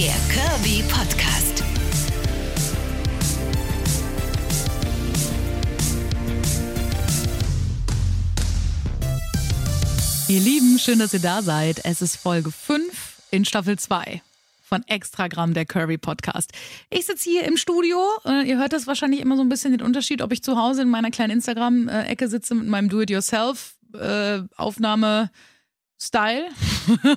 Der Kirby Podcast. Ihr Lieben, schön, dass ihr da seid. Es ist Folge 5 in Staffel 2 von Extragramm, der Curry Podcast. Ich sitze hier im Studio. Äh, ihr hört das wahrscheinlich immer so ein bisschen den Unterschied, ob ich zu Hause in meiner kleinen Instagram-Ecke sitze mit meinem Do-it-yourself-Aufnahme. Style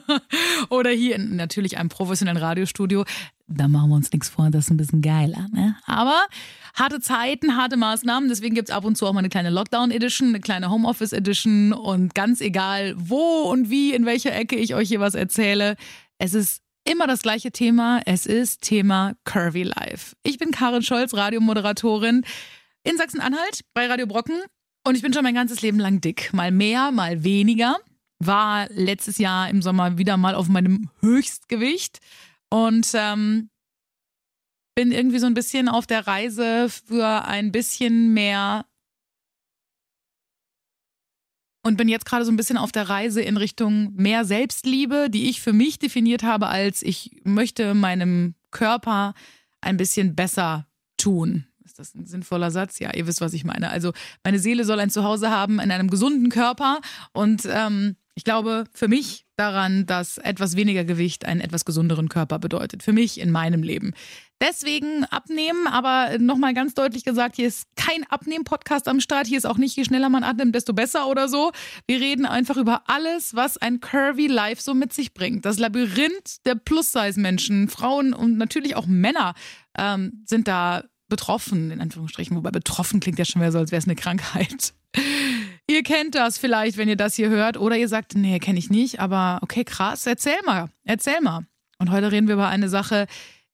oder hier in natürlich einem professionellen Radiostudio. Da machen wir uns nichts vor, das ist ein bisschen geiler. Ne? Aber harte Zeiten, harte Maßnahmen. Deswegen gibt es ab und zu auch mal eine kleine Lockdown-Edition, eine kleine Homeoffice-Edition. Und ganz egal, wo und wie, in welcher Ecke ich euch hier was erzähle, es ist immer das gleiche Thema. Es ist Thema Curvy Life. Ich bin Karin Scholz, Radiomoderatorin in Sachsen-Anhalt bei Radio Brocken. Und ich bin schon mein ganzes Leben lang dick. Mal mehr, mal weniger. War letztes Jahr im Sommer wieder mal auf meinem Höchstgewicht. Und ähm, bin irgendwie so ein bisschen auf der Reise für ein bisschen mehr und bin jetzt gerade so ein bisschen auf der Reise in Richtung mehr Selbstliebe, die ich für mich definiert habe als ich möchte meinem Körper ein bisschen besser tun. Ist das ein sinnvoller Satz? Ja, ihr wisst, was ich meine. Also meine Seele soll ein Zuhause haben in einem gesunden Körper und ähm, ich glaube für mich daran, dass etwas weniger Gewicht einen etwas gesunderen Körper bedeutet. Für mich in meinem Leben. Deswegen abnehmen, aber nochmal ganz deutlich gesagt, hier ist kein Abnehmen-Podcast am Start. Hier ist auch nicht, je schneller man abnimmt, desto besser oder so. Wir reden einfach über alles, was ein Curvy Life so mit sich bringt. Das Labyrinth der Plus-Size-Menschen, Frauen und natürlich auch Männer ähm, sind da betroffen, in Anführungsstrichen. Wobei betroffen klingt ja schon wieder so, als wäre es eine Krankheit. Ihr kennt das vielleicht, wenn ihr das hier hört. Oder ihr sagt, nee, kenne ich nicht. Aber okay, krass, erzähl mal. Erzähl mal. Und heute reden wir über eine Sache,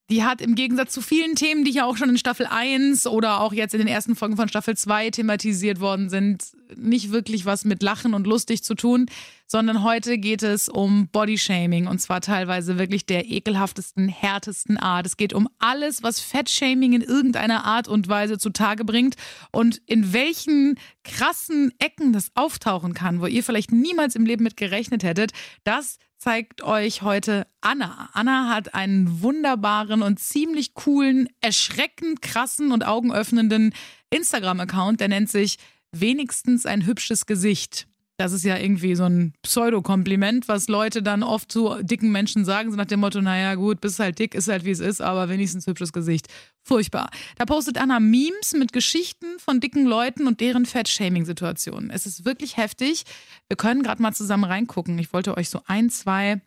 die hat im Gegensatz zu vielen Themen, die ja auch schon in Staffel 1 oder auch jetzt in den ersten Folgen von Staffel 2 thematisiert worden sind, nicht wirklich was mit Lachen und lustig zu tun, sondern heute geht es um Bodyshaming und zwar teilweise wirklich der ekelhaftesten, härtesten Art. Es geht um alles, was Fettshaming in irgendeiner Art und Weise zutage bringt und in welchen krassen Ecken das auftauchen kann, wo ihr vielleicht niemals im Leben mit gerechnet hättet. Das zeigt euch heute Anna. Anna hat einen wunderbaren und ziemlich coolen, erschreckend krassen und augenöffnenden Instagram-Account, der nennt sich wenigstens ein hübsches Gesicht. Das ist ja irgendwie so ein Pseudo-Kompliment, was Leute dann oft zu dicken Menschen sagen, so nach dem Motto, naja gut, bist halt dick, ist halt wie es ist, aber wenigstens hübsches Gesicht. Furchtbar. Da postet Anna Memes mit Geschichten von dicken Leuten und deren Fettshaming-Situationen. Es ist wirklich heftig. Wir können gerade mal zusammen reingucken. Ich wollte euch so ein, zwei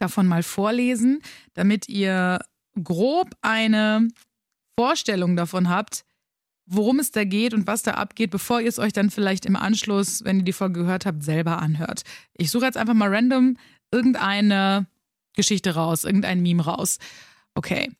davon mal vorlesen, damit ihr grob eine Vorstellung davon habt, worum es da geht und was da abgeht, bevor ihr es euch dann vielleicht im Anschluss, wenn ihr die Folge gehört habt, selber anhört. Ich suche jetzt einfach mal random irgendeine Geschichte raus, irgendein Meme raus. Okay.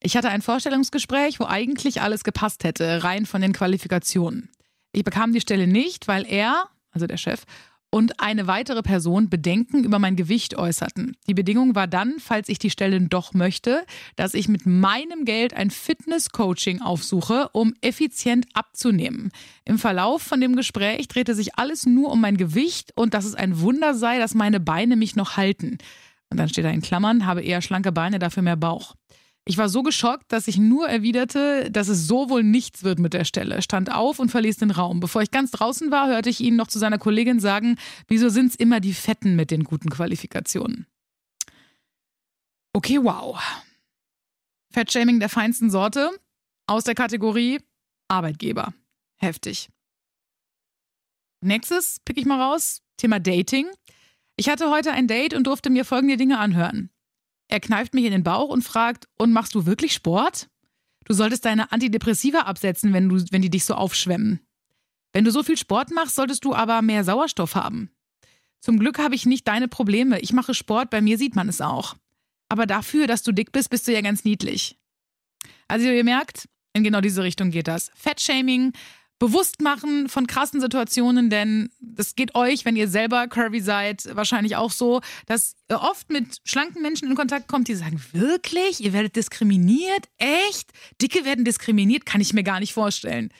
Ich hatte ein Vorstellungsgespräch, wo eigentlich alles gepasst hätte, rein von den Qualifikationen. Ich bekam die Stelle nicht, weil er, also der Chef, und eine weitere Person Bedenken über mein Gewicht äußerten. Die Bedingung war dann, falls ich die Stelle doch möchte, dass ich mit meinem Geld ein Fitness-Coaching aufsuche, um effizient abzunehmen. Im Verlauf von dem Gespräch drehte sich alles nur um mein Gewicht und dass es ein Wunder sei, dass meine Beine mich noch halten. Und dann steht da in Klammern, habe eher schlanke Beine, dafür mehr Bauch. Ich war so geschockt, dass ich nur erwiderte, dass es so wohl nichts wird mit der Stelle, stand auf und verließ den Raum. Bevor ich ganz draußen war, hörte ich ihn noch zu seiner Kollegin sagen, wieso sind es immer die Fetten mit den guten Qualifikationen? Okay, wow. Fettshaming der feinsten Sorte aus der Kategorie Arbeitgeber. Heftig. Nächstes pick ich mal raus, Thema Dating. Ich hatte heute ein Date und durfte mir folgende Dinge anhören. Er kneift mich in den Bauch und fragt, und machst du wirklich Sport? Du solltest deine Antidepressiva absetzen, wenn, du, wenn die dich so aufschwemmen. Wenn du so viel Sport machst, solltest du aber mehr Sauerstoff haben. Zum Glück habe ich nicht deine Probleme. Ich mache Sport, bei mir sieht man es auch. Aber dafür, dass du dick bist, bist du ja ganz niedlich. Also ihr merkt, in genau diese Richtung geht das. Fettshaming, Bewusstmachen von krassen Situationen, denn das geht euch, wenn ihr selber curvy seid, wahrscheinlich auch so, dass ihr oft mit schlanken Menschen in Kontakt kommt, die sagen, wirklich? Ihr werdet diskriminiert? Echt? Dicke werden diskriminiert? Kann ich mir gar nicht vorstellen.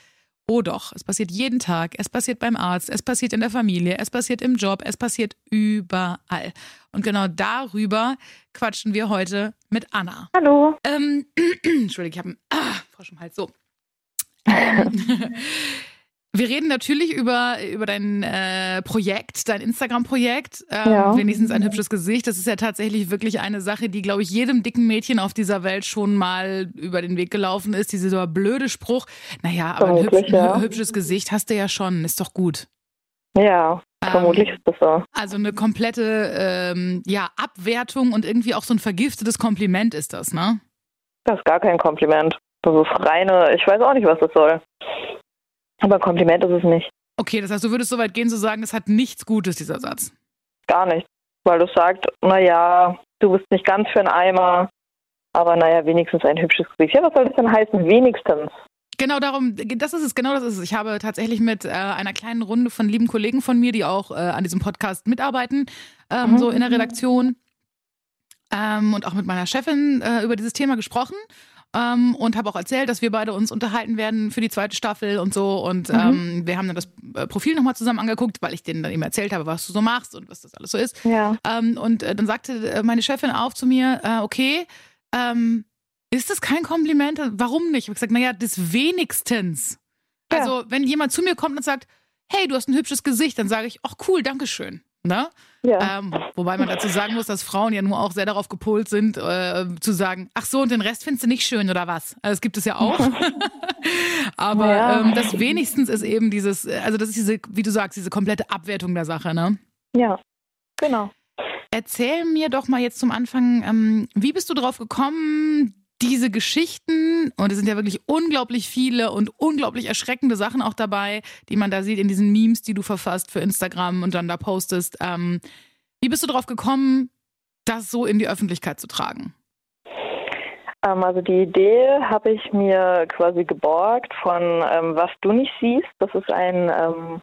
Oh doch, es passiert jeden Tag, es passiert beim Arzt, es passiert in der Familie, es passiert im Job, es passiert überall. Und genau darüber quatschen wir heute mit Anna. Hallo. Ähm, Entschuldigung, ich habe einen ah, Frosch im Hals. So. Ähm, wir reden natürlich über, über dein äh, Projekt, dein Instagram-Projekt. Ähm, Ja. Wenigstens ein hübsches Gesicht. Das ist ja tatsächlich wirklich eine Sache, die, glaube ich, jedem dicken Mädchen auf dieser Welt schon mal über den Weg gelaufen ist. Dieser blöde Spruch. Naja, aber ein hübsch, ja. hübsches Gesicht hast du ja schon. Ist doch gut. Ja, Ähm, vermutlich ist das so. Also eine komplette ähm, ja, Abwertung und irgendwie auch so ein vergiftetes Kompliment ist das, ne? Das ist gar kein Kompliment. Das ist reine, ich weiß auch nicht, was das soll. Aber ein Kompliment ist es nicht. Okay, das heißt, du würdest so weit gehen zu sagen, es hat nichts Gutes, dieser Satz. Gar nicht. Weil du sagst, naja, du bist nicht ganz für einen Eimer, aber naja, wenigstens ein hübsches Gesicht. Ja, was soll das denn heißen? Wenigstens. Genau darum, das ist es, genau das ist es. Ich habe tatsächlich mit äh, einer kleinen Runde von lieben Kollegen von mir, die auch äh, an diesem Podcast mitarbeiten, ähm, Mhm. so in der Redaktion ähm, und auch mit meiner Chefin äh, über dieses Thema gesprochen. Ähm, und habe auch erzählt, dass wir beide uns unterhalten werden für die zweite Staffel und so. Und Mhm. ähm, wir haben dann das äh, Profil nochmal zusammen angeguckt, weil ich denen dann eben erzählt habe, was du so machst und was das alles so ist. Ja. Ähm, und äh, dann sagte äh, meine Chefin auf zu mir, äh, okay, ähm, ist das kein Kompliment? Warum nicht? Ich habe gesagt, naja, das wenigstens. Ja. Also, wenn jemand zu mir kommt und sagt, hey, du hast ein hübsches Gesicht, dann sage ich, ach cool, danke schön. Ne? Ja. Ähm, wobei man dazu sagen muss, dass Frauen ja nur auch sehr darauf gepolt sind, äh, zu sagen, ach so, und den Rest findest du nicht schön oder was? Also das gibt es ja auch. Aber Ja. ähm, das wenigstens ist eben dieses, also das ist diese, wie du sagst, diese komplette Abwertung der Sache, ne? ja. Genau. Erzähl mir doch mal jetzt zum Anfang, ähm, wie bist du drauf gekommen, diese Geschichten, und es sind ja wirklich unglaublich viele und unglaublich erschreckende Sachen auch dabei, die man da sieht in diesen Memes, die du verfasst für Instagram und dann da postest. Ähm, wie bist du drauf gekommen, das so in die Öffentlichkeit zu tragen? Ähm, also die Idee habe ich mir quasi geborgt von ähm, Was du nicht siehst. Das ist ein ähm,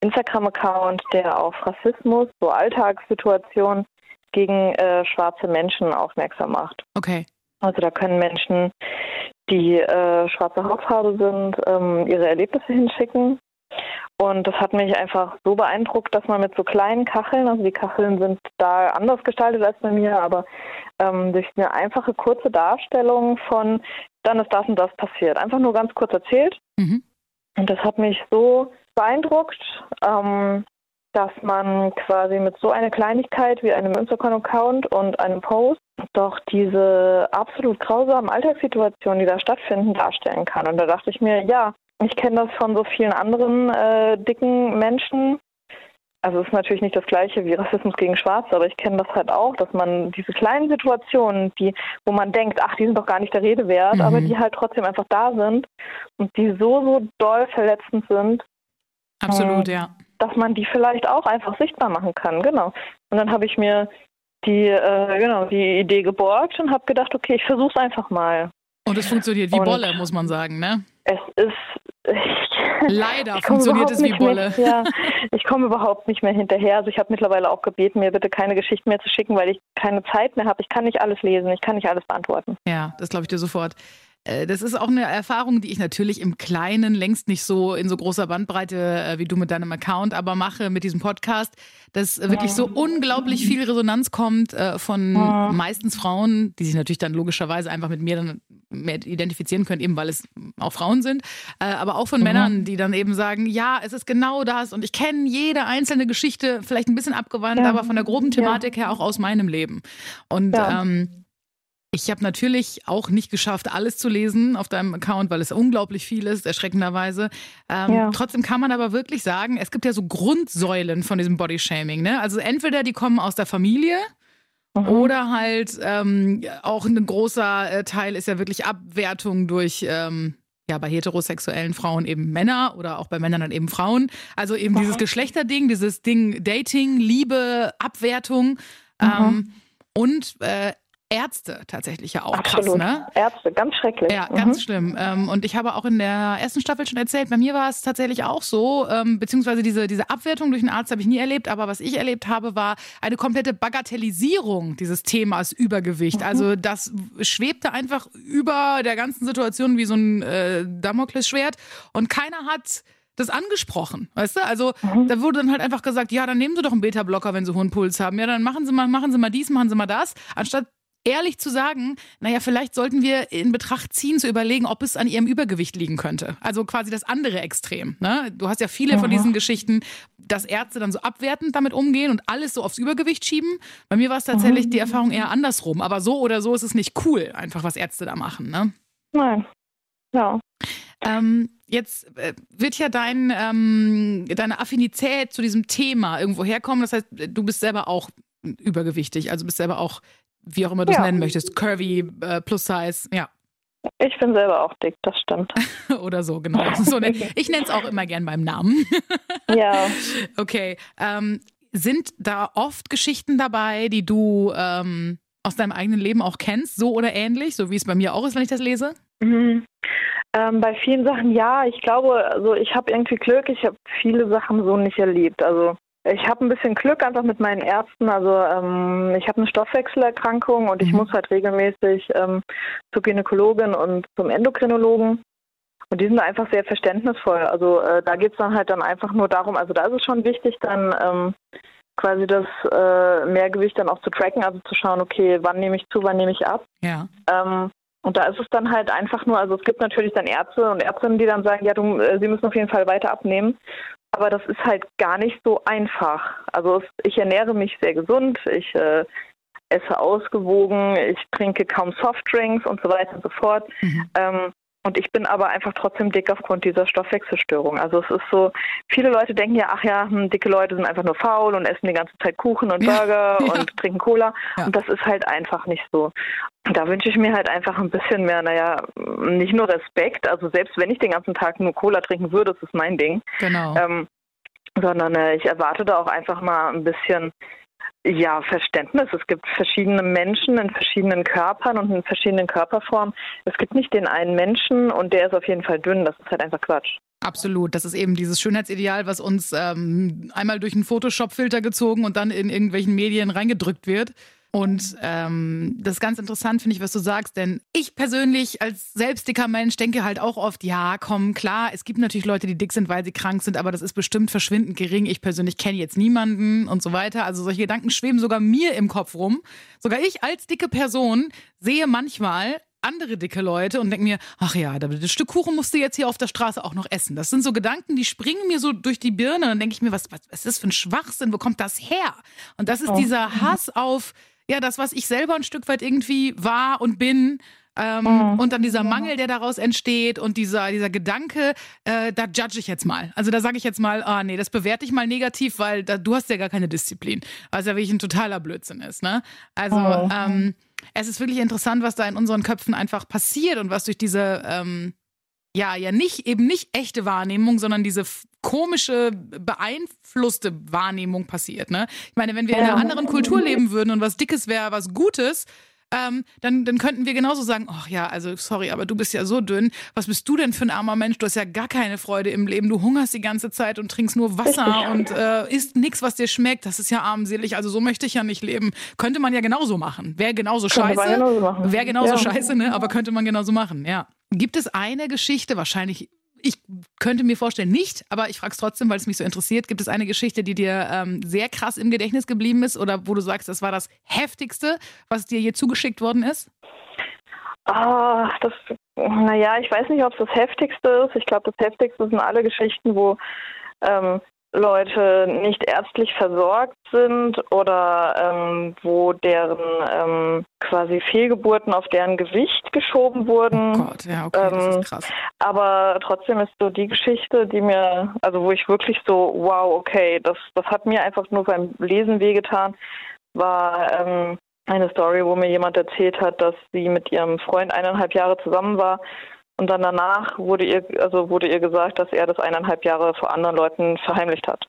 Instagram-Account, der auf Rassismus, so Alltagssituationen gegen äh, schwarze Menschen aufmerksam macht. Okay. Also da können Menschen, die äh, schwarze Hautfarbe sind, ähm, ihre Erlebnisse hinschicken. Und das hat mich einfach so beeindruckt, dass man mit so kleinen Kacheln, also die Kacheln sind da anders gestaltet als bei mir, aber ähm, durch eine einfache kurze Darstellung von, dann ist das und das passiert. Einfach nur ganz kurz erzählt. Mhm. Und das hat mich so beeindruckt, ähm, dass man quasi mit so einer Kleinigkeit wie einem Instagram-Account und einem Post doch diese absolut grausamen Alltagssituationen, die da stattfinden, darstellen kann. Und da dachte ich mir, ja, ich kenne das von so vielen anderen äh, dicken Menschen. Also es ist natürlich nicht das gleiche wie Rassismus gegen Schwarze, aber ich kenne das halt auch, dass man diese kleinen Situationen, die, wo man denkt, ach, die sind doch gar nicht der Rede wert, Mhm. aber die halt trotzdem einfach da sind und die so, so doll verletzend sind, Absolut, Ähm, ja. Dass man die vielleicht auch einfach sichtbar machen kann. Genau. Und dann habe ich mir die, äh, genau, die Idee geborgt und habe gedacht, okay, ich versuche es einfach mal. Und es funktioniert wie Und- Bolle, muss man sagen, ne? Es ist. Ich, Leider ich funktioniert es wie Bolle. Mehr, ja, ich komme überhaupt nicht mehr hinterher. Also ich habe mittlerweile auch gebeten, mir bitte keine Geschichten mehr zu schicken, weil ich keine Zeit mehr habe. Ich kann nicht alles lesen, ich kann nicht alles beantworten. Ja, das glaube ich dir sofort. Äh, Das ist auch eine Erfahrung, die ich natürlich im Kleinen längst nicht so in so großer Bandbreite äh, wie du mit deinem Account, aber mache mit diesem Podcast, dass wirklich so unglaublich viel Resonanz kommt äh, von Ja. meistens Frauen, die sich natürlich dann logischerweise einfach mit mir dann mehr identifizieren können, eben weil es auch Frauen sind, aber auch von Mhm. Männern, die dann eben sagen, ja, es ist genau das und ich kenne jede einzelne Geschichte, vielleicht ein bisschen abgewandelt, Ja. aber von der groben Thematik her auch aus meinem Leben. Und Ja. ähm, ich habe natürlich auch nicht geschafft, alles zu lesen auf deinem Account, weil es unglaublich viel ist, erschreckenderweise. Ähm, Ja. Trotzdem kann man aber wirklich sagen, es gibt ja so Grundsäulen von diesem Bodyshaming. Ne? Also entweder die kommen aus der Familie oder halt ähm, auch ein großer äh, Teil ist ja wirklich Abwertung durch ähm, ja bei heterosexuellen Frauen eben Männer oder auch bei Männern dann eben Frauen. Also eben Mhm. dieses Geschlechterding, dieses Ding Dating, Liebe, Abwertung ähm, und äh, Ärzte tatsächlich ja auch Absolut. krass, ne? Ärzte, ganz schrecklich. Ja, Mhm. ganz schlimm. Ähm, und ich habe auch in der ersten Staffel schon erzählt, bei mir war es tatsächlich auch so, ähm, beziehungsweise diese, diese Abwertung durch einen Arzt habe ich nie erlebt, aber was ich erlebt habe, war eine komplette Bagatellisierung dieses Themas Übergewicht. Also das schwebte einfach über der ganzen Situation wie so ein äh, Damoklesschwert und keiner hat das angesprochen, weißt du? Also mhm. da wurde dann halt einfach gesagt, ja, dann nehmen Sie doch einen Beta-Blocker, wenn Sie hohen Puls haben. Ja, dann machen Sie mal, machen Sie mal dies, machen Sie mal das, anstatt ehrlich zu sagen, naja, vielleicht sollten wir in Betracht ziehen, zu überlegen, ob es an ihrem Übergewicht liegen könnte. Also quasi das andere Extrem. Ne? Du hast ja viele mhm. von diesen Geschichten, dass Ärzte dann so abwertend damit umgehen und alles so aufs Übergewicht schieben. Bei mir war es tatsächlich mhm. die Erfahrung eher andersrum. Aber so oder so ist es nicht cool, einfach was Ärzte da machen. Ne? Nein. Ja. Ähm, jetzt äh, wird ja dein, ähm, deine Affinität zu diesem Thema irgendwo herkommen. Das heißt, du bist selber auch übergewichtig, also bist selber auch wie auch immer du es ja. nennen möchtest, curvy, äh, plus size, ja. Ich bin selber auch dick, das stimmt. Oder so, genau. So, ne, ich nenne es auch immer gern beim Namen. ja. Okay. Ähm, sind da oft Geschichten dabei, die du ähm, aus deinem eigenen Leben auch kennst, so oder ähnlich, so wie es bei mir auch ist, wenn ich das lese? Mhm. Ähm, bei vielen Sachen ja. Ich glaube, also ich habe irgendwie Glück, ich habe viele Sachen so nicht erlebt. Also ich habe ein bisschen Glück einfach mit meinen Ärzten. Also ähm, ich habe eine Stoffwechselerkrankung und ich mhm. muss halt regelmäßig ähm, zur Gynäkologin und zum Endokrinologen. Und die sind einfach sehr verständnisvoll. Also äh, da geht es dann halt dann einfach nur darum, also da ist es schon wichtig, dann ähm, quasi das äh, Mehrgewicht dann auch zu tracken, also zu schauen, okay, wann nehme ich zu, wann nehme ich ab. Ja. Ähm, und da ist es dann halt einfach nur, also es gibt natürlich dann Ärzte und Ärztinnen, die dann sagen, ja, du, äh, sie müssen auf jeden Fall weiter abnehmen. Aber das ist halt gar nicht so einfach. Also ich ernähre mich sehr gesund, ich äh, esse ausgewogen, ich trinke kaum Softdrinks und so weiter und so fort. Mhm. Ähm, und ich bin aber einfach trotzdem dick aufgrund dieser Stoffwechselstörung. Also es ist so, viele Leute denken ja, ach ja, hm, dicke Leute sind einfach nur faul und essen die ganze Zeit Kuchen und Burger ja, und trinken Cola. Ja. Und das ist halt einfach nicht so. Da wünsche ich mir halt einfach ein bisschen mehr, naja, nicht nur Respekt, also selbst wenn ich den ganzen Tag nur Cola trinken würde, das ist mein Ding. Genau. Ähm, sondern äh, ich erwarte da auch einfach mal ein bisschen ja, Verständnis. Es gibt verschiedene Menschen in verschiedenen Körpern und in verschiedenen Körperformen. Es gibt nicht den einen Menschen und der ist auf jeden Fall dünn. Das ist halt einfach Quatsch. Absolut. Das ist eben dieses Schönheitsideal, was uns ähm, einmal durch einen Photoshop-Filter gezogen und dann in irgendwelchen Medien reingedrückt wird. Und ähm, das ist ganz interessant, finde ich, was du sagst, denn ich persönlich als selbstdicker Mensch denke halt auch oft, ja, komm, klar, es gibt natürlich Leute, die dick sind, weil sie krank sind, aber das ist bestimmt verschwindend gering. Ich persönlich kenne jetzt niemanden und so weiter. Also solche Gedanken schweben sogar mir im Kopf rum. Sogar ich als dicke Person sehe manchmal andere dicke Leute und denke mir, ach ja, das Stück Kuchen musst du jetzt hier auf der Straße auch noch essen. Das sind so Gedanken, die springen mir so durch die Birne und dann denke ich mir, was, was, was ist das für ein Schwachsinn? Wo kommt das her? Und das ist oh. dieser Hass auf ja, das, was ich selber ein Stück weit irgendwie war und bin. Ähm, mhm. Und dann dieser Mangel, der daraus entsteht und dieser, dieser Gedanke, äh, da judge ich jetzt mal. Also da sage ich jetzt mal, ah nee, das bewerte ich mal negativ, weil da, du hast ja gar keine Disziplin. Was ja wirklich ein totaler Blödsinn ist. Ne? Also mhm. ähm, es ist wirklich interessant, was da in unseren Köpfen einfach passiert und was durch diese ähm, ja, ja nicht, eben nicht echte Wahrnehmung, sondern diese komische, beeinflusste Wahrnehmung passiert. Ne? Ich meine, wenn wir in einer anderen Kultur leben würden und was Dickes wäre, was Gutes, ähm, dann, dann könnten wir genauso sagen, ach ja, also sorry, aber du bist ja so dünn. Was bist du denn für ein armer Mensch? Du hast ja gar keine Freude im Leben. Du hungerst die ganze Zeit und trinkst nur Wasser und äh, isst nichts, was dir schmeckt. Das ist ja armselig. Also so möchte ich ja nicht leben. Könnte man ja genauso machen. Wäre genauso könnte scheiße. Wäre genauso ja. scheiße, ne? Aber könnte man genauso machen, ja. Gibt es eine Geschichte, wahrscheinlich, ich könnte mir vorstellen, nicht, aber ich frage es trotzdem, weil es mich so interessiert. Gibt es eine Geschichte, die dir ähm, sehr krass im Gedächtnis geblieben ist oder wo du sagst, das war das Heftigste, was dir je zugeschickt worden ist? Ah, das, naja, ich weiß nicht, ob es das Heftigste ist. Ich glaube, das Heftigste sind alle Geschichten, wo ähm, Leute nicht ärztlich versorgt sind oder ähm, wo deren ähm, quasi Fehlgeburten auf deren Gewicht geschoben wurden. Oh Gott, ja, okay, das ist ähm, krass. Aber trotzdem ist so die Geschichte, die mir, also wo ich wirklich so, wow, okay, das, das hat mir einfach nur beim Lesen wehgetan, war ähm, eine Story, wo mir jemand erzählt hat, dass sie mit ihrem Freund eineinhalb Jahre zusammen war und dann danach wurde ihr, also wurde ihr gesagt, dass er das eineinhalb Jahre vor anderen Leuten verheimlicht hat.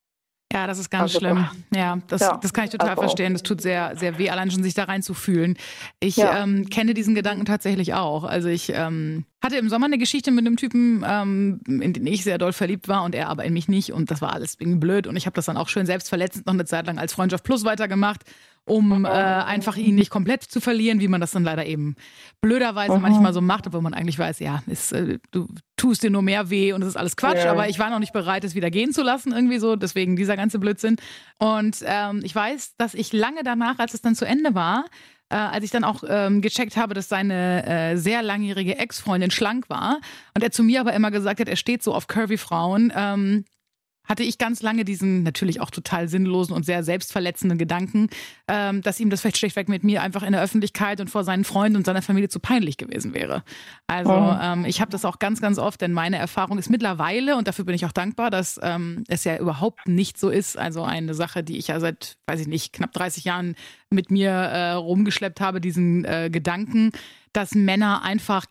Ja, das ist ganz also, schlimm. Ja das, ja, das kann ich total also verstehen. Das tut sehr, sehr weh, allein schon sich da reinzufühlen. Ich ja. ähm, kenne diesen Gedanken tatsächlich auch. Also ich ähm, hatte im Sommer eine Geschichte mit einem Typen, ähm, in den ich sehr doll verliebt war und er aber in mich nicht. Und das war alles irgendwie blöd. Und ich habe das dann auch schön selbstverletzend noch eine Zeit lang als Freundschaft Plus weitergemacht. Um äh, einfach ihn nicht komplett zu verlieren, wie man das dann leider eben blöderweise mhm. manchmal so macht, obwohl man eigentlich weiß, ja, ist, äh, du tust dir nur mehr weh und es ist alles Quatsch, ja. aber ich war noch nicht bereit, es wieder gehen zu lassen, irgendwie so, deswegen dieser ganze Blödsinn. Und ähm, ich weiß, dass ich lange danach, als es dann zu Ende war, äh, als ich dann auch ähm, gecheckt habe, dass seine äh, sehr langjährige Ex-Freundin schlank war und er zu mir aber immer gesagt hat, er steht so auf curvy Frauen, ähm, hatte ich ganz lange diesen natürlich auch total sinnlosen und sehr selbstverletzenden Gedanken, ähm, dass ihm das vielleicht schlechtweg mit mir einfach in der Öffentlichkeit und vor seinen Freunden und seiner Familie zu peinlich gewesen wäre. Also oh. ähm, ich habe das auch ganz, ganz oft, denn meine Erfahrung ist mittlerweile, und dafür bin ich auch dankbar, dass ähm, es ja überhaupt nicht so ist. Also eine Sache, die ich ja seit, weiß ich nicht, knapp 30 Jahren mit mir äh, rumgeschleppt habe, diesen äh, Gedanken, dass Männer einfach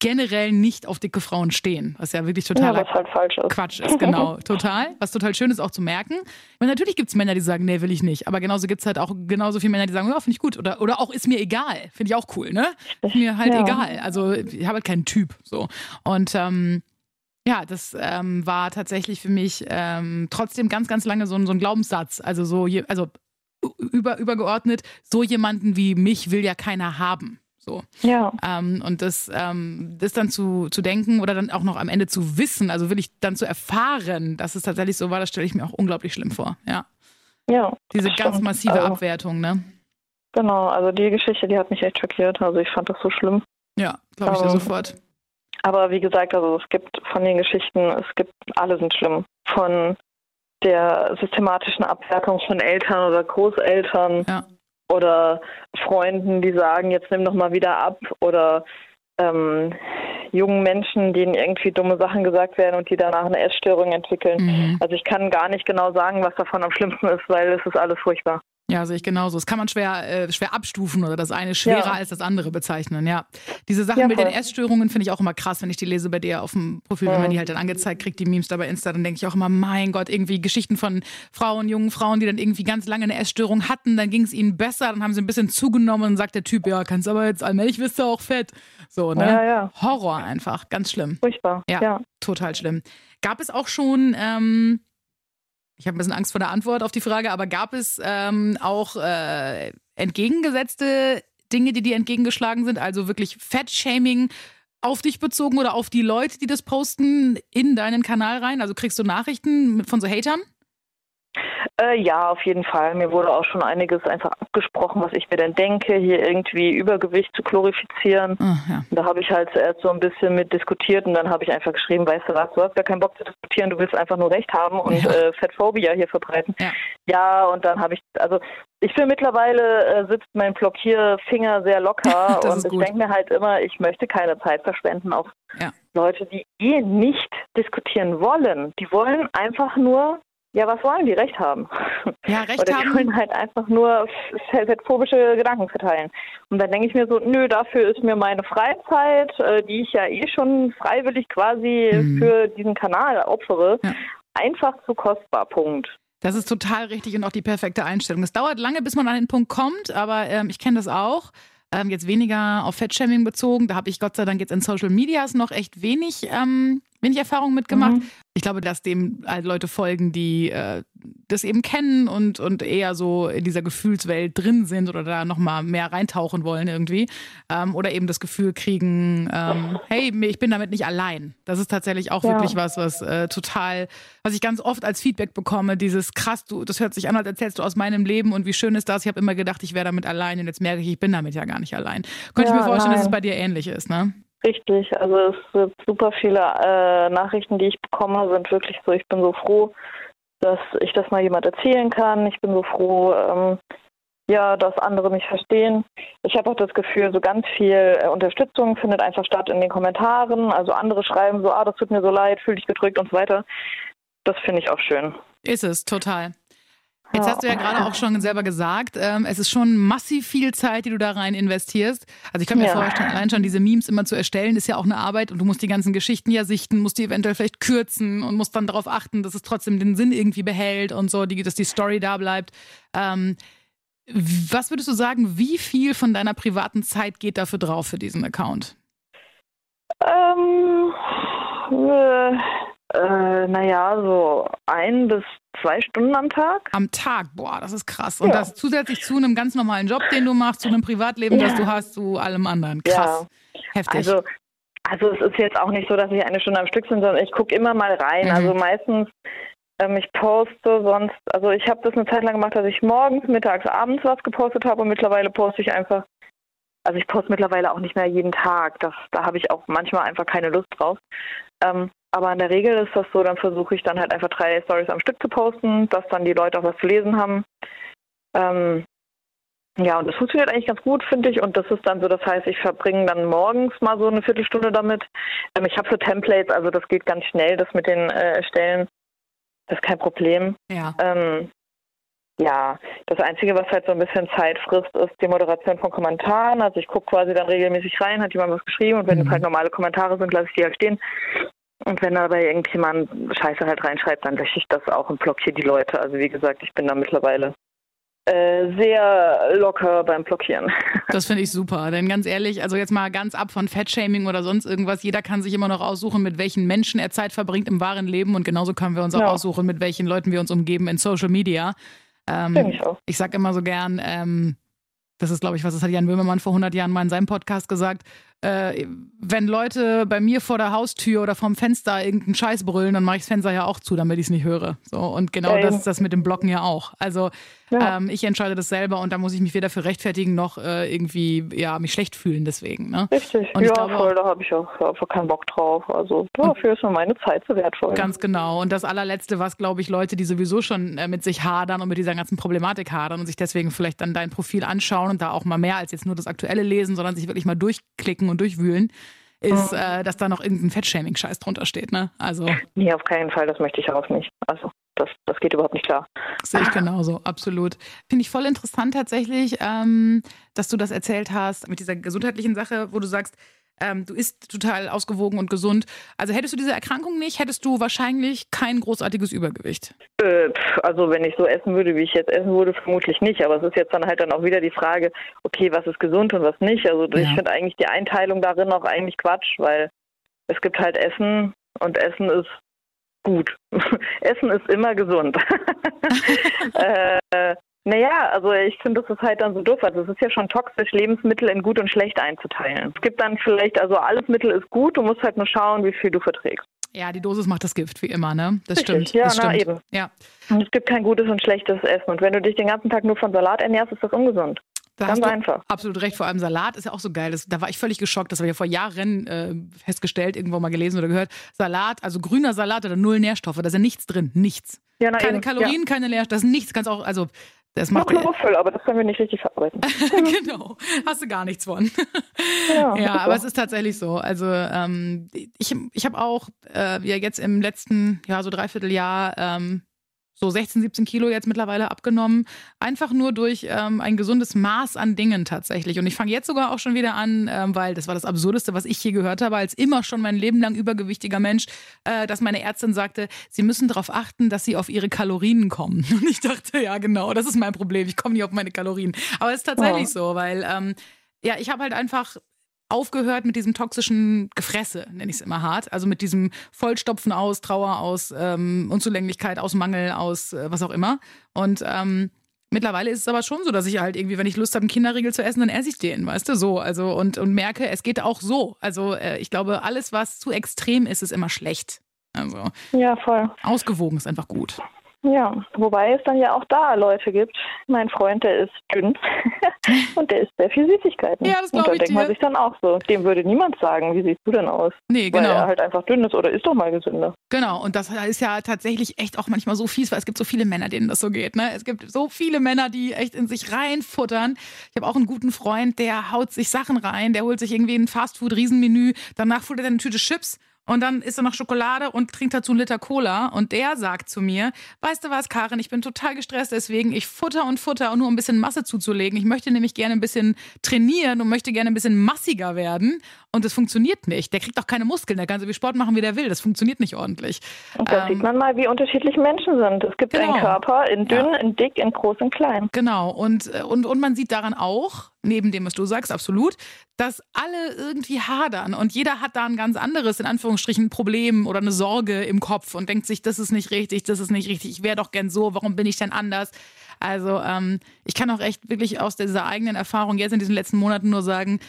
generell nicht auf dicke Frauen stehen, was ja wirklich total ja, halt falsch ist. Quatsch ist, genau, total. Was total schön ist auch zu merken. Und natürlich gibt es Männer, die sagen, nee, will ich nicht. Aber genauso gibt es halt auch genauso viele Männer, die sagen, ja, finde ich gut. Oder, oder auch ist mir egal. Finde ich auch cool, ne? Ist mir halt ja. egal. Also ich habe halt keinen Typ. So. Und ähm, ja, das ähm, war tatsächlich für mich ähm, trotzdem ganz, ganz lange so, so ein Glaubenssatz. Also so, also über, übergeordnet, so jemanden wie mich will ja keiner haben. So. Ja. Ähm, und das, ähm, das dann zu, zu denken oder dann auch noch am Ende zu wissen, also will ich dann zu erfahren, dass es tatsächlich so war, das stelle ich mir auch unglaublich schlimm vor. Ja. Ja. Diese ganz stimmt. massive also, Abwertung, ne? Genau, also die Geschichte, die hat mich echt schockiert. Also ich fand das so schlimm. Ja, glaube ich dir sofort. Aber wie gesagt, also es gibt von den Geschichten, es gibt, alle sind schlimm. Von der systematischen Abwertung von Eltern oder Großeltern. Ja oder Freunden, die sagen, jetzt nimm doch mal wieder ab oder ähm, jungen Menschen, denen irgendwie dumme Sachen gesagt werden und die danach eine Essstörung entwickeln. Mhm. Also ich kann gar nicht genau sagen, was davon am schlimmsten ist, weil es ist alles furchtbar. Ja, sehe ich genauso. Das kann man schwer, äh, schwer abstufen oder das eine schwerer ja. als das andere bezeichnen, ja. Diese Sachen ja, mit den Essstörungen finde ich auch immer krass, wenn ich die lese bei dir auf dem Profil, mhm. wenn man die halt dann angezeigt kriegt, die Memes da bei Insta, dann denke ich auch immer, mein Gott, irgendwie Geschichten von Frauen, jungen Frauen, die dann irgendwie ganz lange eine Essstörung hatten, dann ging es ihnen besser, dann haben sie ein bisschen zugenommen und sagt der Typ, ja, kannst aber jetzt allmählich bist du auch fett. So, ne? Ja, ja. Horror einfach, ganz schlimm. Furchtbar. Ja, ja. total schlimm. Gab es auch schon ähm, ich habe ein bisschen Angst vor der Antwort auf die Frage, aber gab es ähm, auch äh, entgegengesetzte Dinge, die dir entgegengeschlagen sind? Also wirklich Fat-Shaming auf dich bezogen oder auf die Leute, die das posten, in deinen Kanal rein? Also kriegst du Nachrichten von so Hatern? Äh, ja, auf jeden Fall. Mir wurde auch schon einiges einfach abgesprochen, was ich mir denn denke, hier irgendwie Übergewicht zu glorifizieren. Oh, ja. Da habe ich halt zuerst so ein bisschen mit diskutiert und dann habe ich einfach geschrieben, weißt du was, du hast gar keinen Bock zu diskutieren, du willst einfach nur Recht haben und ja. äh, Fettphobia hier verbreiten. Ja, ja und dann habe ich, also ich finde mittlerweile äh, sitzt mein Blockierfinger sehr locker und ich denke mir halt immer, ich möchte keine Zeit verschwenden auf Leute, die eh nicht diskutieren wollen. Die wollen einfach nur ja, was wollen die? Recht haben. Ja, Recht Oder haben. Die wollen halt einfach nur phobische Gedanken verteilen. Und dann denke ich mir so, nö, dafür ist mir meine Freizeit, äh, die ich ja eh schon freiwillig quasi mhm. für diesen Kanal opfere, ja. einfach zu kostbar. Punkt. Das ist total richtig und auch die perfekte Einstellung. Es dauert lange, bis man an den Punkt kommt, aber ähm, ich kenne das auch. Ähm, jetzt weniger auf Fettshaming bezogen. Da habe ich Gott sei Dank jetzt in Social Medias noch echt wenig ähm, wenig Erfahrung mitgemacht. Mhm. Ich glaube, dass dem halt Leute folgen, die äh, das eben kennen und, und eher so in dieser Gefühlswelt drin sind oder da nochmal mehr reintauchen wollen irgendwie. Ähm, oder eben das Gefühl kriegen, ähm, hey, ich bin damit nicht allein. Das ist tatsächlich auch ja. wirklich was, was äh, total, was ich ganz oft als Feedback bekomme, dieses krass, du, das hört sich an, als erzählst du aus meinem Leben und wie schön ist das. Ich habe immer gedacht, ich wäre damit allein und jetzt merke ich, ich bin damit ja gar nicht allein. Könnte ja, ich mir vorstellen, nein. dass es bei dir ähnlich ist, ne? Richtig, also es sind super viele äh, Nachrichten, die ich bekomme, sind wirklich so, ich bin so froh, dass ich das mal jemand erzählen kann. Ich bin so froh, ähm, ja, dass andere mich verstehen. Ich habe auch das Gefühl, so ganz viel äh, Unterstützung findet einfach statt in den Kommentaren. Also andere schreiben so, ah, das tut mir so leid, fühl dich gedrückt und so weiter. Das finde ich auch schön. Ist es, total. Jetzt hast du ja gerade auch schon selber gesagt, ähm, es ist schon massiv viel Zeit, die du da rein investierst. Also ich kann mir ja. vorstellen, allein schon diese Memes immer zu erstellen, ist ja auch eine Arbeit und du musst die ganzen Geschichten ja sichten, musst die eventuell vielleicht kürzen und musst dann darauf achten, dass es trotzdem den Sinn irgendwie behält und so, die, dass die Story da bleibt. Ähm, was würdest du sagen, wie viel von deiner privaten Zeit geht dafür drauf für diesen Account? Ähm, äh Äh, naja, so ein bis zwei Stunden am Tag. Am Tag, boah, das ist krass. Und Ja. das zusätzlich zu einem ganz normalen Job, den du machst, zu einem Privatleben, das Ja. du hast, zu allem anderen. Krass. Heftig. Also, also es ist jetzt auch nicht so, dass ich eine Stunde am Stück bin, sondern ich gucke immer mal rein. Mhm. Also meistens, ähm, ich poste sonst, also ich habe das eine Zeit lang gemacht, dass ich morgens, mittags, abends was gepostet habe und mittlerweile poste ich einfach, also ich poste mittlerweile auch nicht mehr jeden Tag. Das, da habe ich auch manchmal einfach keine Lust drauf. Ähm, aber in der Regel ist das so, dann versuche ich dann halt einfach drei Stories am Stück zu posten, dass dann die Leute auch was zu lesen haben. Ähm, ja, und das funktioniert eigentlich ganz gut, finde ich. Und das ist dann so, das heißt, ich verbringe dann morgens mal so eine Viertelstunde damit. Ähm, ich habe so Templates, also das geht ganz schnell, das mit den äh, Erstellen. Das ist kein Problem. ja. Ähm, ja, das Einzige, was halt so ein bisschen Zeit frisst, ist die Moderation von Kommentaren. Also ich gucke quasi dann regelmäßig rein, hat jemand was geschrieben und wenn Mhm. es halt normale Kommentare sind, lasse ich die halt stehen. Und wenn dabei irgendjemand Scheiße halt reinschreibt, dann lösche ich das auch und blockiere die Leute. Also wie gesagt, ich bin da mittlerweile äh, sehr locker beim Blockieren. Das finde ich super. Denn ganz ehrlich, also jetzt mal ganz ab von Fettshaming oder sonst irgendwas, jeder kann sich immer noch aussuchen, mit welchen Menschen er Zeit verbringt im wahren Leben. Und genauso können wir uns auch Ja. aussuchen, mit welchen Leuten wir uns umgeben in Social Media. Ähm, ich auch. ich sag immer so gern, ähm, das ist, glaube ich, was das hat Jan Böhmermann vor 100 Jahren mal in seinem Podcast gesagt. Äh, wenn Leute bei mir vor der Haustür oder vorm Fenster irgendeinen Scheiß brüllen, dann mache ich das Fenster ja auch zu, damit ich es nicht höre. So und genau Ja, das ist das mit dem Blocken ja auch. Also Ja. ähm, ich entscheide das selber und da muss ich mich weder für rechtfertigen noch äh, irgendwie ja mich schlecht fühlen deswegen. Ne? Richtig. Und ja, glaube voll, da habe ich auch einfach keinen Bock drauf. Also dafür ist mir meine Zeit so wertvoll. Ganz genau. Und das allerletzte, was, glaube ich, Leute, die sowieso schon äh, mit sich hadern und mit dieser ganzen Problematik hadern und sich deswegen vielleicht dann dein Profil anschauen und da auch mal mehr als jetzt nur das Aktuelle lesen, sondern sich wirklich mal durchklicken und durchwühlen, ist, äh, dass da noch irgendein Fettshaming-Scheiß drunter steht. Ne? Also Nee, auf keinen Fall, das möchte ich auch nicht. Also das, das geht überhaupt nicht klar. sehe ich genauso, absolut. Finde ich voll interessant tatsächlich, ähm, dass du das erzählt hast mit dieser gesundheitlichen Sache, wo du sagst, ähm, du isst total ausgewogen und gesund. Also hättest du diese Erkrankung nicht, hättest du wahrscheinlich kein großartiges Übergewicht. Äh, also wenn ich so essen würde, wie ich jetzt essen würde, vermutlich nicht. Aber es ist jetzt dann halt dann auch wieder die Frage, okay, was ist gesund und was nicht. Also ich Ja. finde eigentlich die Einteilung darin auch eigentlich Quatsch, weil es gibt halt Essen und Essen ist gut. Essen ist immer gesund. äh, naja, also ich finde, das ist halt dann so doof. Also es ist ja schon toxisch, Lebensmittel in gut und schlecht einzuteilen. Es gibt dann vielleicht, also alles Mittel ist gut, du musst halt nur schauen, wie viel du verträgst. Ja, die Dosis macht das Gift, wie immer, ne? Das Richtig, stimmt. ja, das na stimmt. eben. Ja, Und es gibt kein gutes und schlechtes Essen. Und wenn du dich den ganzen Tag nur von Salat ernährst, ist das ungesund. da Ganz einfach. absolut recht. Vor allem Salat ist ja auch so geil. Das, da war ich völlig geschockt. Das habe ich ja vor Jahren äh, festgestellt, irgendwo mal gelesen oder gehört. Salat, also grüner Salat hat null Nährstoffe. Da ist ja nichts drin. Nichts. Ja, na Keine eben. Kalorien, keine Nährstoffe. Das ist nichts. Kannst auch, also, das Ja. Macht. Chlorophyll, aber das können wir nicht richtig verarbeiten. genau. Hast du gar nichts von. Ja, Ja, super. aber es ist tatsächlich so. Also ähm, ich, ich habe auch äh, ja jetzt im letzten ja so Dreivierteljahr ähm, so 16, 17 Kilo jetzt mittlerweile abgenommen. Einfach nur durch ähm, ein gesundes Maß an Dingen tatsächlich. Und ich fange jetzt sogar auch schon wieder an, ähm, weil das war das Absurdeste, was ich je gehört habe, als immer schon mein Leben lang übergewichtiger Mensch, äh, dass meine Ärztin sagte, sie müssen darauf achten, dass sie auf ihre Kalorien kommen. Und ich dachte, ja genau, das ist mein Problem. Ich komme nicht auf meine Kalorien. Aber es ist tatsächlich Ja. so, weil ähm, ja, ich habe halt einfach aufgehört mit diesem toxischen Gefresse, nenne ich es immer hart. Also mit diesem Vollstopfen aus Trauer, aus ähm, Unzulänglichkeit, aus Mangel, aus äh, was auch immer. Und ähm, mittlerweile ist es aber schon so, dass ich halt irgendwie, wenn ich Lust habe, einen Kinderriegel zu essen, dann esse ich den, weißt du, so. Also und, und merke, es geht auch so. Also äh, ich glaube, alles, was zu extrem ist, ist immer schlecht. Also ja, voll. ausgewogen ist einfach gut. Ja, wobei es dann ja auch da Leute gibt. Mein Freund, der ist dünn und der isst sehr viel Süßigkeiten. Ja, das Und glaub da ich denkt man dir. sich dann auch so, dem würde niemand sagen, wie siehst du denn aus? Nee, Weil er genau. halt einfach dünn ist oder ist doch mal gesünder. Genau, und das ist ja tatsächlich echt auch manchmal so fies, weil es gibt so viele Männer, denen das so geht. Ne? Es gibt so viele Männer, die echt in sich reinfuttern. Ich habe auch einen guten Freund, der haut sich Sachen rein, der holt sich irgendwie ein Fastfood-Riesenmenü, danach futtert er eine Tüte Chips und dann isst er noch Schokolade und trinkt dazu einen Liter Cola. Und der sagt zu mir, weißt du was, Karin, ich bin total gestresst deswegen, ich futter und futter, nur um ein bisschen Masse zuzulegen. Ich möchte nämlich gerne ein bisschen trainieren und möchte gerne ein bisschen massiger werden. Und das funktioniert nicht. Der kriegt auch keine Muskeln, der kann so viel Sport machen, wie der will. Das funktioniert nicht ordentlich. Und da Ähm, sieht man mal, wie unterschiedlich Menschen sind. Es gibt Genau. einen Körper in dünn, in dick, in groß, in klein. Genau, und, äh, und, und man sieht daran auch, neben dem, was du sagst, absolut, dass alle irgendwie hadern und jeder hat da ein ganz anderes, in Anführungsstrichen, Problem oder eine Sorge im Kopf und denkt sich, das ist nicht richtig, das ist nicht richtig, ich wäre doch gern so, warum bin ich denn anders? Also ähm, ich kann auch echt wirklich aus dieser eigenen Erfahrung jetzt in diesen letzten Monaten nur sagen,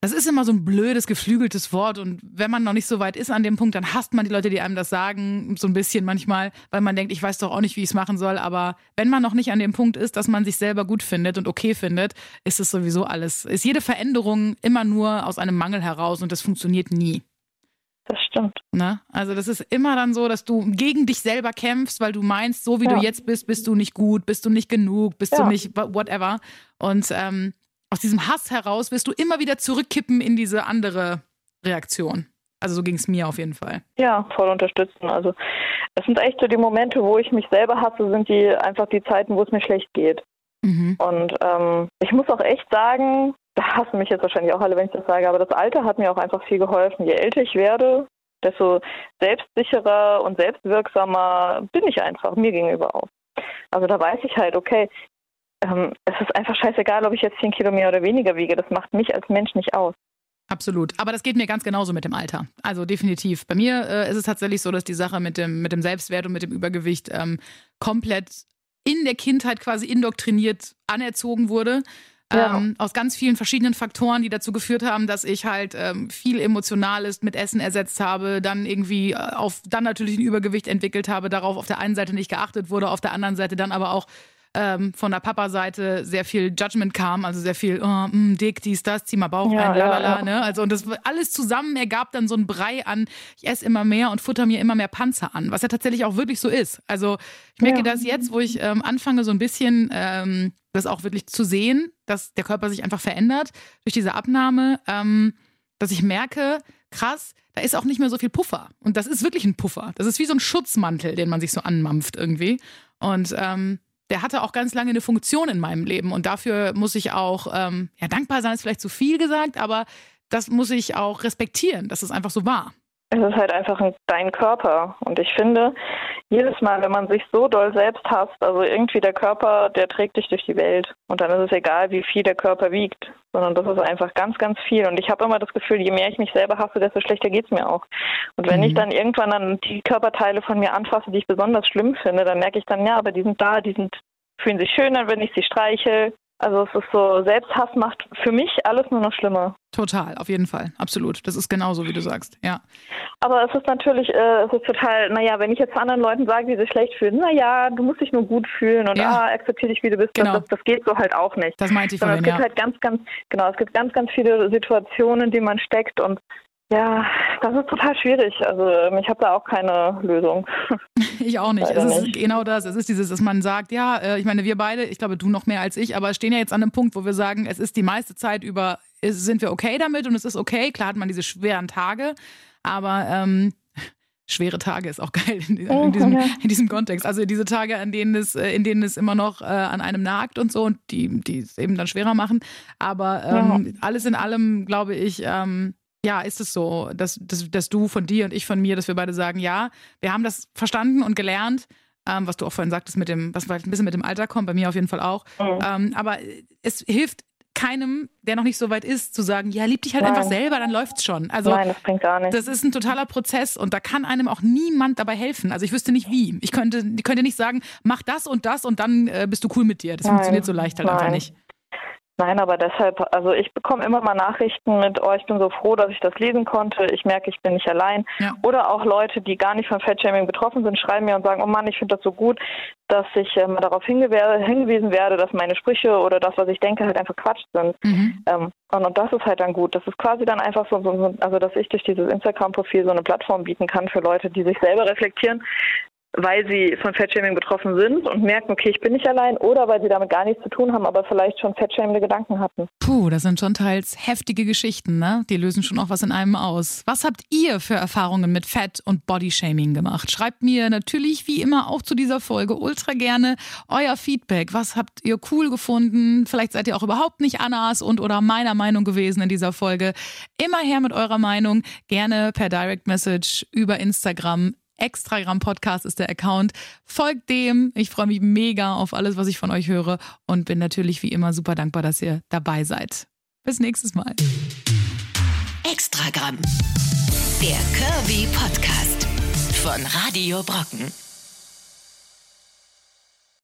das ist immer so ein blödes, geflügeltes Wort. Und wenn man noch nicht so weit ist an dem Punkt, dann hasst man die Leute, die einem das sagen, so ein bisschen manchmal, weil man denkt, ich weiß doch auch nicht, wie ich es machen soll. Aber wenn man noch nicht an dem Punkt ist, dass man sich selber gut findet und okay findet, ist es sowieso alles, ist jede Veränderung immer nur aus einem Mangel heraus und das funktioniert nie. Das stimmt. Ne? Also das ist immer dann so, dass du gegen dich selber kämpfst, weil du meinst, so wie ja. du jetzt bist, bist du nicht gut, bist du nicht genug, bist ja. du nicht whatever. Und ähm, aus diesem Hass heraus wirst du immer wieder zurückkippen in diese andere Reaktion. Also so ging es mir auf jeden Fall. Ja, voll unterstützen. Also es sind echt so die Momente, wo ich mich selber hasse, sind die einfach die Zeiten, wo es mir schlecht geht. Mhm. Und ähm, ich muss auch echt sagen, da hassen mich jetzt wahrscheinlich auch alle, wenn ich das sage, aber das Alter hat mir auch einfach viel geholfen. Je älter ich werde, desto selbstsicherer und selbstwirksamer bin ich einfach mir gegenüber auch. Also da weiß ich halt, okay, ähm, es ist einfach scheißegal, ob ich jetzt 10 Kilo mehr oder weniger wiege. Das macht mich als Mensch nicht aus. Absolut. Aber das geht mir ganz genauso mit dem Alter. Also definitiv. Bei mir äh, ist es tatsächlich so, dass die Sache mit dem, mit dem Selbstwert und mit dem Übergewicht ähm, komplett in der Kindheit quasi indoktriniert anerzogen wurde. Ja. Ähm, aus ganz vielen verschiedenen Faktoren, die dazu geführt haben, dass ich halt ähm, viel Emotionales mit Essen ersetzt habe, dann irgendwie äh, auf dann natürlich ein Übergewicht entwickelt habe, darauf auf der einen Seite nicht geachtet wurde, auf der anderen Seite dann aber auch ähm, von der Papa-Seite sehr viel Judgment kam, also sehr viel, oh, mh, hm, dick, dies, das, zieh mal Bauch ja, rein, lalala, ja, ja. ne? Also und das alles zusammen ergab dann so ein Brei an, ich esse immer mehr und futter mir immer mehr Panzer an, was ja tatsächlich auch wirklich so ist. Also ich merke das jetzt, wo ich ähm, anfange, so ein bisschen ähm, das auch wirklich zu sehen, dass der Körper sich einfach verändert durch diese Abnahme, ähm, dass ich merke, krass, da ist auch nicht mehr so viel Puffer. Und das ist wirklich ein Puffer. Das ist wie so ein Schutzmantel, den man sich so anmampft irgendwie. Und ähm, der hatte auch ganz lange eine Funktion in meinem Leben. Und dafür muss ich auch, ähm, ja, dankbar sein ist vielleicht zu viel gesagt, aber das muss ich auch respektieren, dass es einfach so war. Es ist halt einfach dein Körper. Und ich finde, jedes Mal, wenn man sich so doll selbst hasst, also irgendwie der Körper, der trägt dich durch die Welt. Und dann ist es egal, wie viel der Körper wiegt, sondern das ist einfach ganz, ganz viel. Und ich habe immer das Gefühl, je mehr ich mich selber hasse, desto schlechter geht es mir auch. Und wenn mhm. ich dann irgendwann dann die Körperteile von mir anfasse, die ich besonders schlimm finde, dann merke ich dann, ja, aber die sind da, die sind, fühlen sich schöner, wenn ich sie streiche. Also es ist so, Selbsthass macht für mich alles nur noch schlimmer. Total, auf jeden Fall, absolut. Das ist genauso, wie du sagst, ja. Aber es ist natürlich, äh, es ist total, naja, wenn ich jetzt anderen Leuten sage, die sich schlecht fühlen, naja, du musst dich nur gut fühlen und ja. ah, akzeptiere dich, wie du bist, genau. das, das, geht so halt auch nicht. Das meinte ich vorhin, Es gibt ja. halt ganz, ganz, genau, es gibt ganz, ganz viele Situationen, in denen man steckt und ja, das ist total schwierig. Also ich habe da auch keine Lösung. Ich auch nicht. es ist nicht. genau das. Es ist dieses, dass man sagt, ja, äh, ich meine, wir beide, ich glaube, du noch mehr als ich, aber stehen ja jetzt an einem Punkt, wo wir sagen, es ist die meiste Zeit über, sind wir okay damit und es ist okay. Klar hat man diese schweren Tage, aber ähm, schwere Tage ist auch geil in, in, diesem, in, diesem, Kontext. Also diese Tage, an denen es, äh, in denen es immer noch äh, an einem nagt und so und die, die es eben dann schwerer machen. Aber ähm, ja. alles in allem, glaube ich, ähm, ja, ist es so, dass, dass, dass du von dir und ich von mir, dass wir beide sagen, ja, wir haben das verstanden und gelernt, ähm, was du auch vorhin sagtest, mit dem, was vielleicht ein bisschen mit dem Alter kommt, bei mir auf jeden Fall auch. Mhm. Ähm, aber es hilft keinem, der noch nicht so weit ist, zu sagen, ja, lieb dich halt Nein. einfach selber, dann läuft's schon. Also, Nein, das bringt gar nichts. Das ist ein totaler Prozess und da kann einem auch niemand dabei helfen. Also ich wüsste nicht wie. Ich könnte, ich könnte nicht sagen, mach das und das und dann äh, bist du cool mit dir. Das Nein. funktioniert so leicht halt Nein. einfach nicht. Nein, aber deshalb, also ich bekomme immer mal Nachrichten mit, oh, ich bin so froh, dass ich das lesen konnte. Ich merke, ich bin nicht allein. Ja. Oder auch Leute, die gar nicht von Fettshaming betroffen sind, schreiben mir und sagen, oh Mann, ich finde das so gut, dass ich äh, mal darauf hingewiesen werde, dass meine Sprüche oder das, was ich denke, halt einfach Quatsch sind. Mhm. Ähm, und, und, das ist halt dann gut. Das ist quasi dann einfach so, so also dass ich durch dieses Instagram-Profil so eine Plattform bieten kann für Leute, die sich selber reflektieren, weil sie von Fettshaming betroffen sind und merken, okay, ich bin nicht allein, oder weil sie damit gar nichts zu tun haben, aber vielleicht schon fettschämende Gedanken hatten. Puh, das sind schon teils heftige Geschichten, ne? Die lösen schon auch was in einem aus. Was habt ihr für Erfahrungen mit Fett und Bodyshaming gemacht? Schreibt mir natürlich wie immer auch zu dieser Folge ultra gerne euer Feedback. Was habt ihr cool gefunden? Vielleicht seid ihr auch überhaupt nicht Annas und oder meiner Meinung gewesen in dieser Folge. Immer her mit eurer Meinung, gerne per Direct Message über Instagram Extragramm Podcast ist der Account. Folgt dem. Ich freue mich mega auf alles, was ich von euch höre und bin natürlich wie immer super dankbar, dass ihr dabei seid. Bis nächstes Mal. Extragramm. Der Kirby Podcast von Radio Brocken.